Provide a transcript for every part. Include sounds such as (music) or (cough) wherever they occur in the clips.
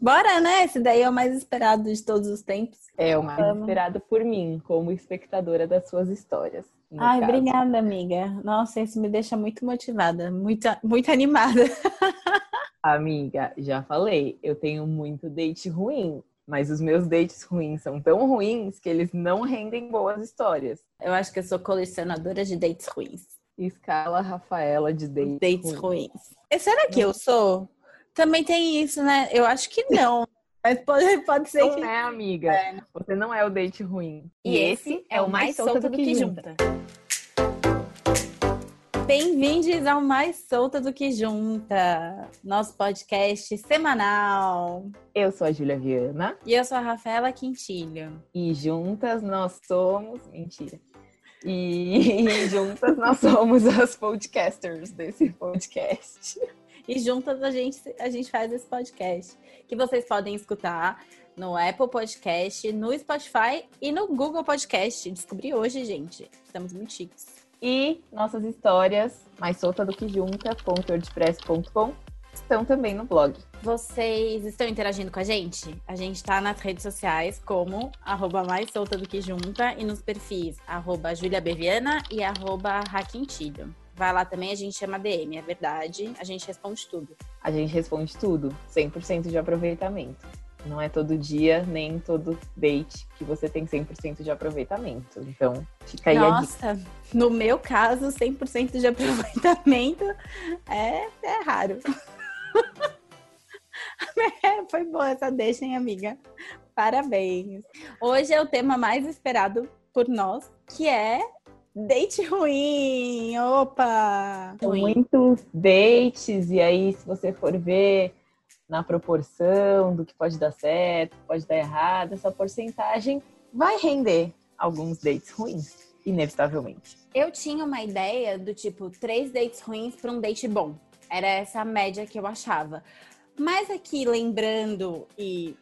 Bora, né? Esse daí é o mais esperado de todos os tempos. É o mais Vamos. esperado por mim, como espectadora das suas histórias. Ai, caso. obrigada, amiga. Nossa, isso me deixa muito motivada, muito, muito animada. (laughs) Amiga, já falei, eu tenho muito date ruim, mas os meus dates ruins são tão ruins que eles não rendem boas histórias. Eu acho que eu sou colecionadora de dates ruins. Escala Rafaela de dates, dates ruins. ruins. será que eu sou? Também tem isso, né? Eu acho que não. (laughs) Mas pode, pode ser não que. Não é, amiga. É. Você não é o date ruim. E, e esse é o mais solto do, do que junta. junta. Bem-vindos ao Mais Solta do que Junta, nosso podcast semanal. Eu sou a Júlia Viana. E eu sou a Rafaela Quintilho. E juntas nós somos. Mentira. E, e (laughs) juntas nós somos as podcasters desse podcast. E juntas a gente, a gente faz esse podcast. Que vocês podem escutar no Apple Podcast, no Spotify e no Google Podcast. Descobri hoje, gente. Estamos muito chiques. E nossas histórias, mais solta do que junta.wordpress.com, estão também no blog. Vocês estão interagindo com a gente? A gente está nas redes sociais como arroba mais solta do que junta e nos perfis arroba juliabeviana e arroba raquintilho. Vai lá também, a gente chama DM, é verdade. A gente responde tudo. A gente responde tudo, 100% de aproveitamento. Não é todo dia, nem todo date que você tem 100% de aproveitamento. Então, fica aí Nossa, a dica. no meu caso, 100% de aproveitamento (laughs) é, é raro. (laughs) É, foi boa essa deixa, hein, amiga? Parabéns. Hoje é o tema mais esperado por nós, que é date ruim. Opa! Muitos dates, e aí, se você for ver na proporção do que pode dar certo, pode dar errado, essa porcentagem vai render alguns dates ruins, inevitavelmente. Eu tinha uma ideia do tipo três dates ruins para um date bom. Era essa a média que eu achava. Mas aqui lembrando e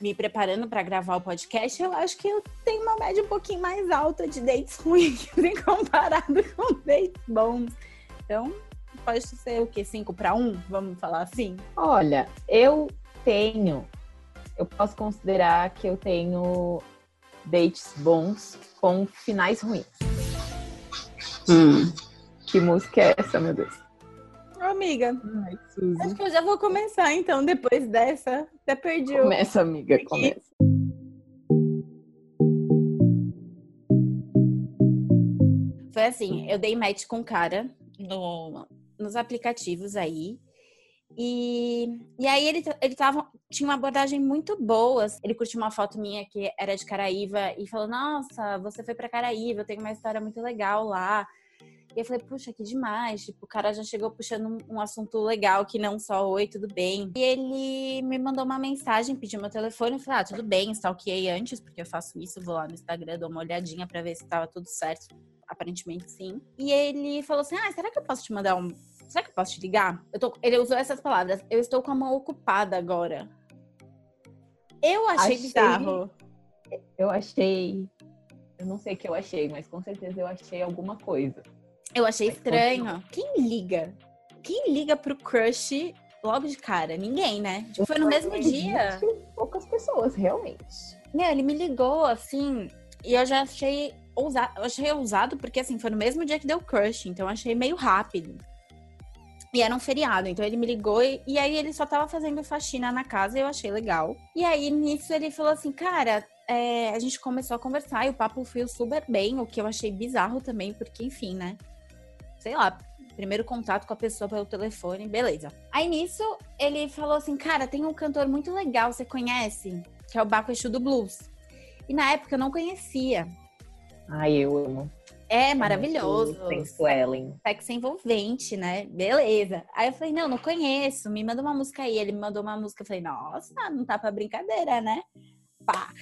me preparando para gravar o podcast, eu acho que eu tenho uma média um pouquinho mais alta de dates ruins em (laughs) comparado com dates bons. Então, pode ser o quê? 5 para 1? Vamos falar assim? Olha, eu tenho, eu posso considerar que eu tenho dates bons com finais ruins. Hum. Que música é essa, meu Deus? Amiga, Ai, acho que eu já vou começar então, depois dessa. Até perdi Começa, amiga, aqui. começa. Foi assim, eu dei match com um cara no, nos aplicativos aí. E, e aí ele, ele tava, tinha uma abordagem muito boa. Ele curtiu uma foto minha que era de Caraíva e falou: Nossa, você foi para Caraíva, eu tenho uma história muito legal lá. E eu falei, puxa, que demais. Tipo, o cara já chegou puxando um, um, assunto legal que não só oi, tudo bem. E ele me mandou uma mensagem, pediu meu telefone. Eu falei, ah, tudo bem, stalkeei antes, porque eu faço isso, vou lá no Instagram, dou uma olhadinha para ver se tava tudo certo. Aparentemente sim. E ele falou assim: ah, será que eu posso te mandar um será que eu posso te ligar? Eu tô, ele usou essas palavras. Eu estou com a mão ocupada agora. Eu achei, achei bizarro. Eu achei. Eu não sei o que eu achei, mas com certeza eu achei alguma coisa. Eu achei estranho. Quem liga? Quem liga pro crush logo de cara? Ninguém, né? Tipo, foi no mesmo dia. Poucas pessoas, realmente. Meu, ele me ligou assim, e eu já achei ousado. Eu achei ousado porque assim, foi no mesmo dia que deu crush, então eu achei meio rápido. E era um feriado, então ele me ligou e, e aí ele só tava fazendo faxina na casa e eu achei legal. E aí nisso ele falou assim, cara, é, a gente começou a conversar e o papo fluiu super bem, o que eu achei bizarro também, porque enfim, né? Sei lá, primeiro contato com a pessoa pelo telefone, beleza. Aí nisso ele falou assim, cara, tem um cantor muito legal, você conhece? Que é o Baco Exu do Blues. E na época eu não conhecia. Ai, eu amo. É maravilhoso. Sensuellen. Sexo envolvente, né? Beleza. Aí eu falei, não, não conheço. Me manda uma música aí. Ele me mandou uma música. Eu falei, nossa, não tá pra brincadeira, né? Pá.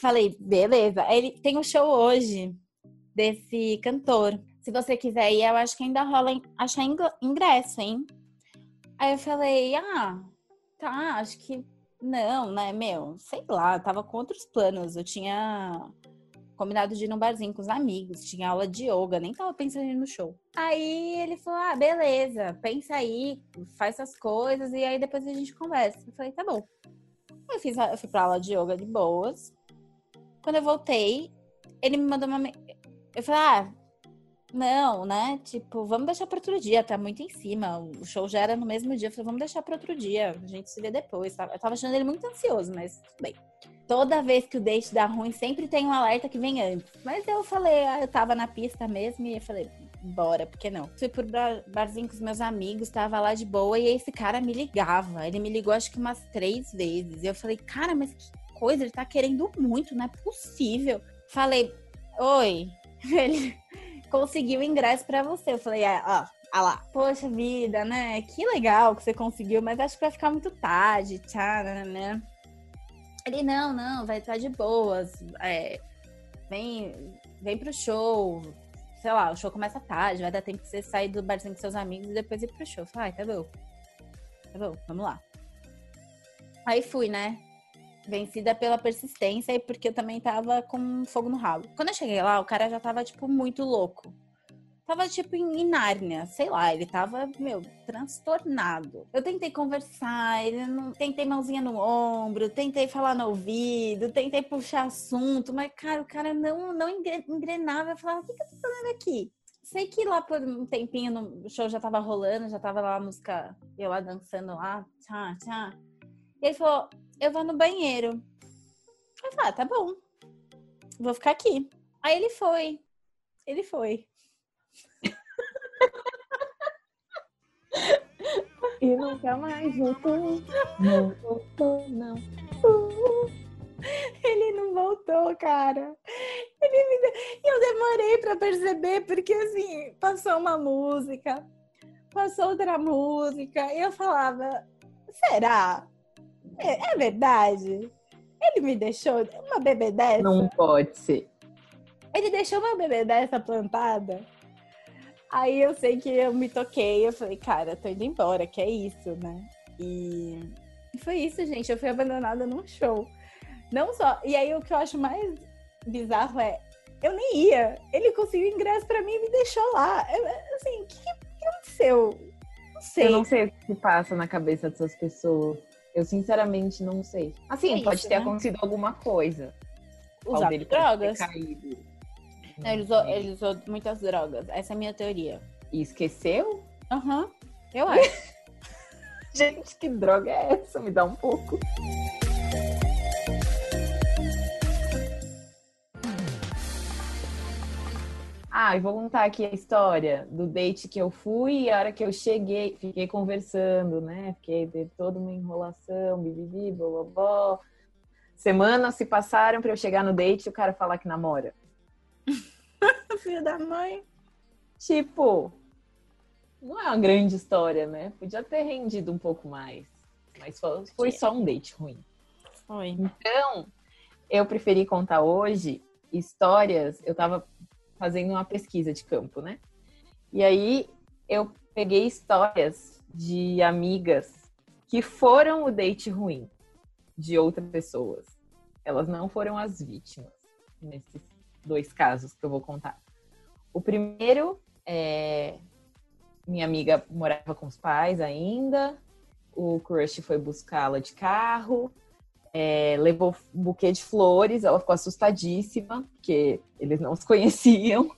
Falei, beleza. Ele tem um show hoje desse cantor. Se você quiser ir, eu acho que ainda rola achar ingresso, hein? Aí eu falei, ah, tá, acho que não, né, meu? Sei lá, tava com outros planos. Eu tinha combinado de ir num barzinho com os amigos, tinha aula de yoga, nem tava pensando em ir no show. Aí ele falou: ah, beleza, pensa aí, faz essas coisas e aí depois a gente conversa. Eu falei: tá bom. Eu, fiz eu fui pra aula de yoga de boas. Quando eu voltei, ele me mandou uma. Eu falei: ah, não, né? Tipo, vamos deixar para outro dia, tá muito em cima. O show já era no mesmo dia. Eu falei, vamos deixar para outro dia, a gente se vê depois. Eu tava achando ele muito ansioso, mas tudo bem. Toda vez que o date dá ruim, sempre tem um alerta que vem antes. Mas eu falei, ah, eu tava na pista mesmo e eu falei, bora, por que não? Fui pro barzinho com os meus amigos, tava lá de boa e esse cara me ligava. Ele me ligou acho que umas três vezes. E eu falei, cara, mas que coisa, ele tá querendo muito, não é possível. Falei, oi. (laughs) Ele conseguiu ingresso para você. Eu falei, ah, ó, ah lá, poxa vida, né? Que legal que você conseguiu, mas acho que vai ficar muito tarde, tchau, né? Ele, não, não, vai estar de boas. É, vem, vem pro show. Sei lá, o show começa tarde, vai dar tempo de você sair do barzinho com seus amigos e depois ir pro show. Falei, ah, tá bom. Tá bom, vamos lá. Aí fui, né? Vencida pela persistência e porque eu também tava com fogo no ralo. Quando eu cheguei lá, o cara já tava, tipo, muito louco. Tava, tipo, em Nárnia, sei lá, ele tava, meu, transtornado. Eu tentei conversar, ele não... tentei mãozinha no ombro, tentei falar no ouvido, tentei puxar assunto, mas, cara, o cara não, não engrenava. Eu falava, o que, que eu tô fazendo aqui? Sei que lá por um tempinho no show já tava rolando, já tava lá a música, eu lá dançando lá, tchá, tchá. E ele falou, eu vou no banheiro. Eu falei, ah, tá bom. Vou ficar aqui. Aí ele foi. Ele foi. e nunca mais voltou. Não voltou, não. Ele não voltou, cara. Ele me... Eu demorei para perceber, porque assim, passou uma música, passou outra música, e eu falava, será? É, é verdade? Ele me deixou uma bebê dessa? Não pode ser. Ele deixou uma bebê dessa plantada? Aí eu sei que eu me toquei, eu falei, cara, tô indo embora, que é isso, né? E foi isso, gente. Eu fui abandonada num show. Não só. E aí o que eu acho mais bizarro é, eu nem ia. Ele conseguiu ingresso para mim e me deixou lá. Eu, assim, o que, que aconteceu? Não sei. Eu não sei o que passa na cabeça dessas pessoas. Eu sinceramente não sei. Assim, é pode isso, ter né? acontecido alguma coisa. Usar drogas. Não, ele, usou, ele usou muitas drogas. Essa é a minha teoria. E esqueceu? Aham, uhum, eu (laughs) acho. Gente, que droga é essa? Me dá um pouco. Ah, e vou contar aqui a história do date que eu fui e a hora que eu cheguei, fiquei conversando, né? Fiquei de toda uma enrolação, bibibi, blá. Semanas se passaram para eu chegar no date e o cara falar que namora. (laughs) Filho da mãe. Tipo, não é uma grande história, né? Podia ter rendido um pouco mais. Mas foi só um date ruim. Foi. Então, eu preferi contar hoje histórias. Eu tava fazendo uma pesquisa de campo, né? E aí eu peguei histórias de amigas que foram o date ruim de outras pessoas. Elas não foram as vítimas nesses dois casos que eu vou contar. O primeiro é minha amiga morava com os pais ainda, o crush foi buscá-la de carro, é, levou um buquê de flores, ela ficou assustadíssima, porque eles não se conheciam.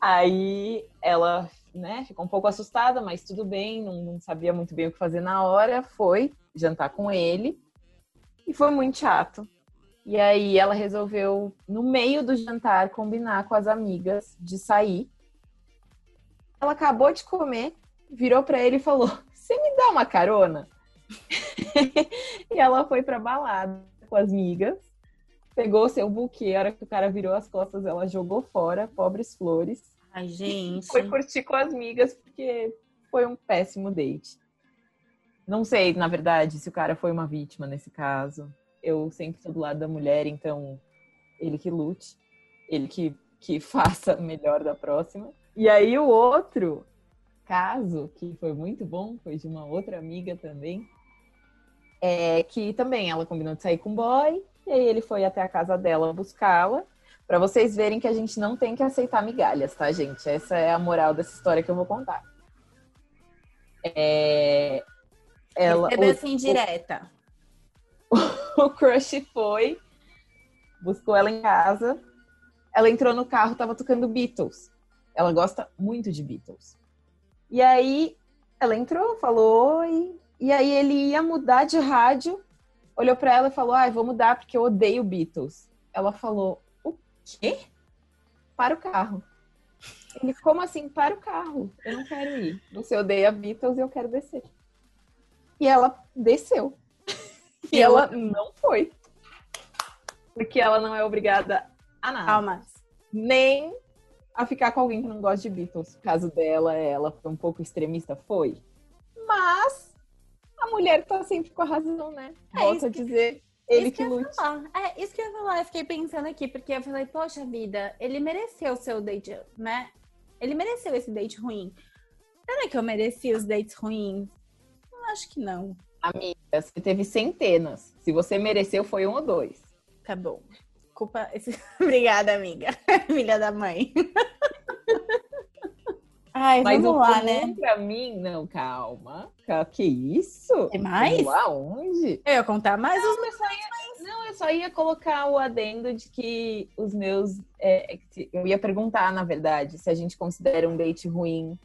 Aí ela né, ficou um pouco assustada, mas tudo bem, não, não sabia muito bem o que fazer na hora, foi jantar com ele e foi muito chato. E aí ela resolveu, no meio do jantar, combinar com as amigas de sair. Ela acabou de comer, virou para ele e falou: Você me dá uma carona? (laughs) e ela foi pra balada com as migas, pegou seu buquê, a hora que o cara virou as costas, ela jogou fora, pobres flores. Ai, gente. Foi curtir com as migas, porque foi um péssimo date. Não sei, na verdade, se o cara foi uma vítima nesse caso. Eu sempre estou do lado da mulher, então ele que lute, ele que, que (laughs) faça melhor da próxima. E aí o outro caso, que foi muito bom, foi de uma outra amiga também, é que também ela combinou de sair com o boy, e aí ele foi até a casa dela buscá-la. Pra vocês verem que a gente não tem que aceitar migalhas, tá, gente? Essa é a moral dessa história que eu vou contar. É... Ela, Recebeu assim direta. (laughs) o crush foi, buscou ela em casa. Ela entrou no carro, tava tocando Beatles. Ela gosta muito de Beatles. E aí ela entrou, falou oi. E aí ele ia mudar de rádio, olhou para ela e falou: "Ai, ah, vou mudar porque eu odeio Beatles". Ela falou: "O quê?" Para o carro. Ele: "Como assim para o carro? Eu não quero ir. Você odeia Beatles e eu quero descer". E ela desceu. E ela não foi. Porque ela não é obrigada a nada. Calmas. Nem a ficar com alguém que não gosta de Beatles. O caso dela, ela foi um pouco extremista, foi. Mas a mulher tá sempre com a razão, né? É Volto a dizer, ele que, que lute. É, isso que eu ia falar. Eu fiquei pensando aqui, porque eu falei, poxa vida, ele mereceu o seu date, né? Ele mereceu esse date ruim. Será que eu mereci os dates ruins? Eu acho que não. Amiga, você teve centenas. Se você mereceu, foi um ou dois. Tá bom. Culpa. (laughs) Obrigada, amiga. (laughs) Filha da mãe. Ai, Mas vamos lá, né? Pra mim, não, calma. Que isso? Tem mais? Aonde? Eu ia contar mais não, os meus. Não, eu só ia colocar o adendo de que os meus. É, eu ia perguntar, na verdade, se a gente considera um date ruim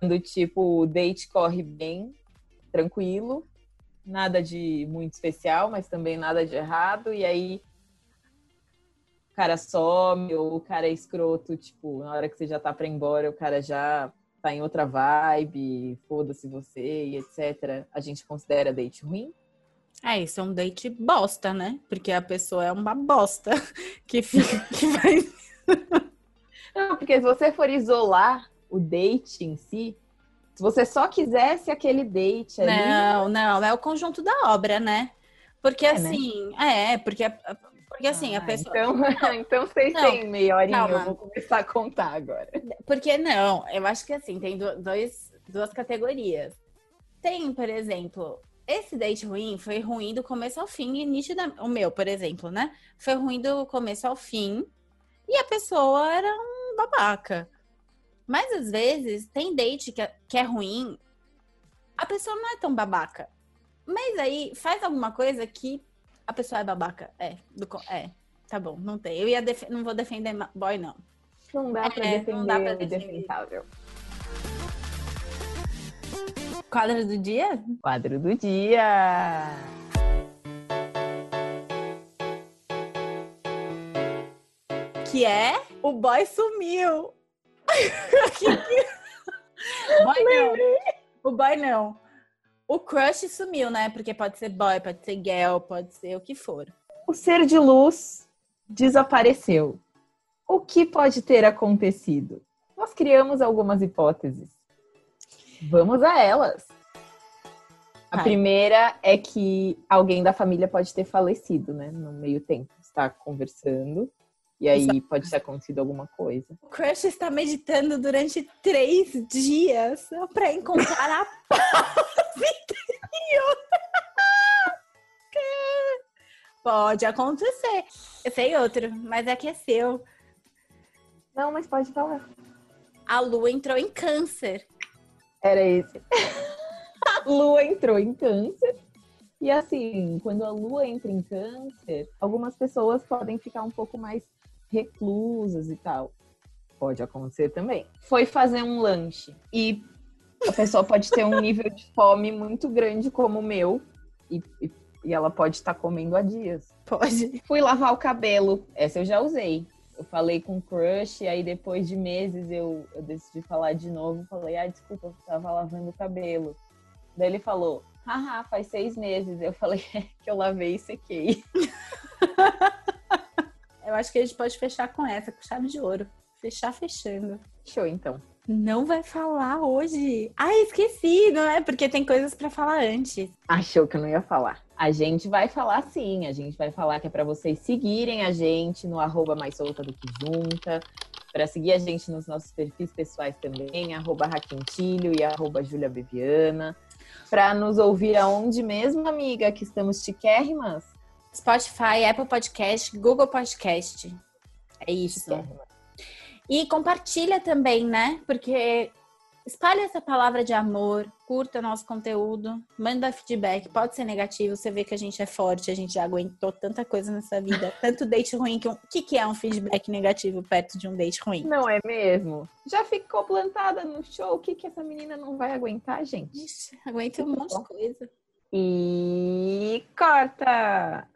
quando, tipo, o date corre bem, tranquilo, nada de muito especial, mas também nada de errado, e aí cara some ou o cara é escroto, tipo, na hora que você já tá pra ir embora, o cara já tá em outra vibe, foda-se você e etc. A gente considera date ruim? É, isso é um date bosta, né? Porque a pessoa é uma bosta (laughs) que fica que vai. (laughs) Não, porque se você for isolar o date em si, se você só quisesse aquele date ali. Não, não, é o conjunto da obra, né? Porque é, né? assim, né? é, porque porque assim, ah, a pessoa. Então, (laughs) (laughs) então vocês não, têm meia horinha, calma. eu vou começar a contar agora. Porque não, eu acho que assim, tem dois, duas categorias. Tem, por exemplo, esse date ruim foi ruim do começo ao fim, e nítida, o meu, por exemplo, né? Foi ruim do começo ao fim, e a pessoa era um babaca. Mas às vezes tem date que é, que é ruim, a pessoa não é tão babaca. Mas aí faz alguma coisa que a pessoa é babaca. É, do, é. Tá bom, não tem. Eu ia não vou defender boy, não. Não dá pra é, defender não dá pra defender. Quadro do dia? Quadro do dia! Que é o boy sumiu. (laughs) (laughs) boy não. O boy não. O crush sumiu, né? Porque pode ser boy, pode ser girl, pode ser o que for. O ser de luz desapareceu. O que pode ter acontecido? Nós criamos algumas hipóteses. Vamos a elas. A Ai. primeira é que alguém da família pode ter falecido, né? No meio tempo. Está conversando e aí Exato. pode ter acontecido alguma coisa. O crush está meditando durante três dias para encontrar a paz (laughs) interior. (laughs) pode acontecer. Eu sei outro, mas é que é seu. Não, mas pode falar. A lua entrou em câncer. Era esse. (laughs) a lua entrou em câncer. E assim, quando a lua entra em câncer, algumas pessoas podem ficar um pouco mais reclusas e tal. Pode acontecer também. Foi fazer um lanche e a pessoa pode ter um nível de fome muito grande como o meu e, e, e ela pode estar tá comendo há dias. Pode. Fui lavar o cabelo. Essa eu já usei. Eu falei com o crush, e aí depois de meses eu, eu decidi falar de novo. Falei, ah, desculpa, eu tava lavando o cabelo. Daí ele falou, haha, faz seis meses. Eu falei, é que eu lavei e sequei. (laughs) Eu acho que a gente pode fechar com essa, com chave de ouro. Fechar fechando. Show, então. Não vai falar hoje. Ai, esqueci, não é? Porque tem coisas para falar antes. Achou que eu não ia falar. A gente vai falar sim. A gente vai falar que é para vocês seguirem a gente no arroba mais solta do que junta. Para seguir a gente nos nossos perfis pessoais também, arroba Raquentilho e arroba Júlia. Para nos ouvir aonde mesmo, amiga, que estamos chiquérrimas? Spotify, Apple Podcast, Google Podcast. É isso. E compartilha também, né? Porque espalha essa palavra de amor, curta nosso conteúdo, manda feedback. Pode ser negativo, você vê que a gente é forte, a gente já aguentou tanta coisa nessa vida, (laughs) tanto date ruim que um... o que, que é um feedback negativo perto de um date ruim? Não é mesmo? Já ficou plantada no show, o que, que essa menina não vai aguentar, gente? Ixi, aguenta um monte de coisa. E corta!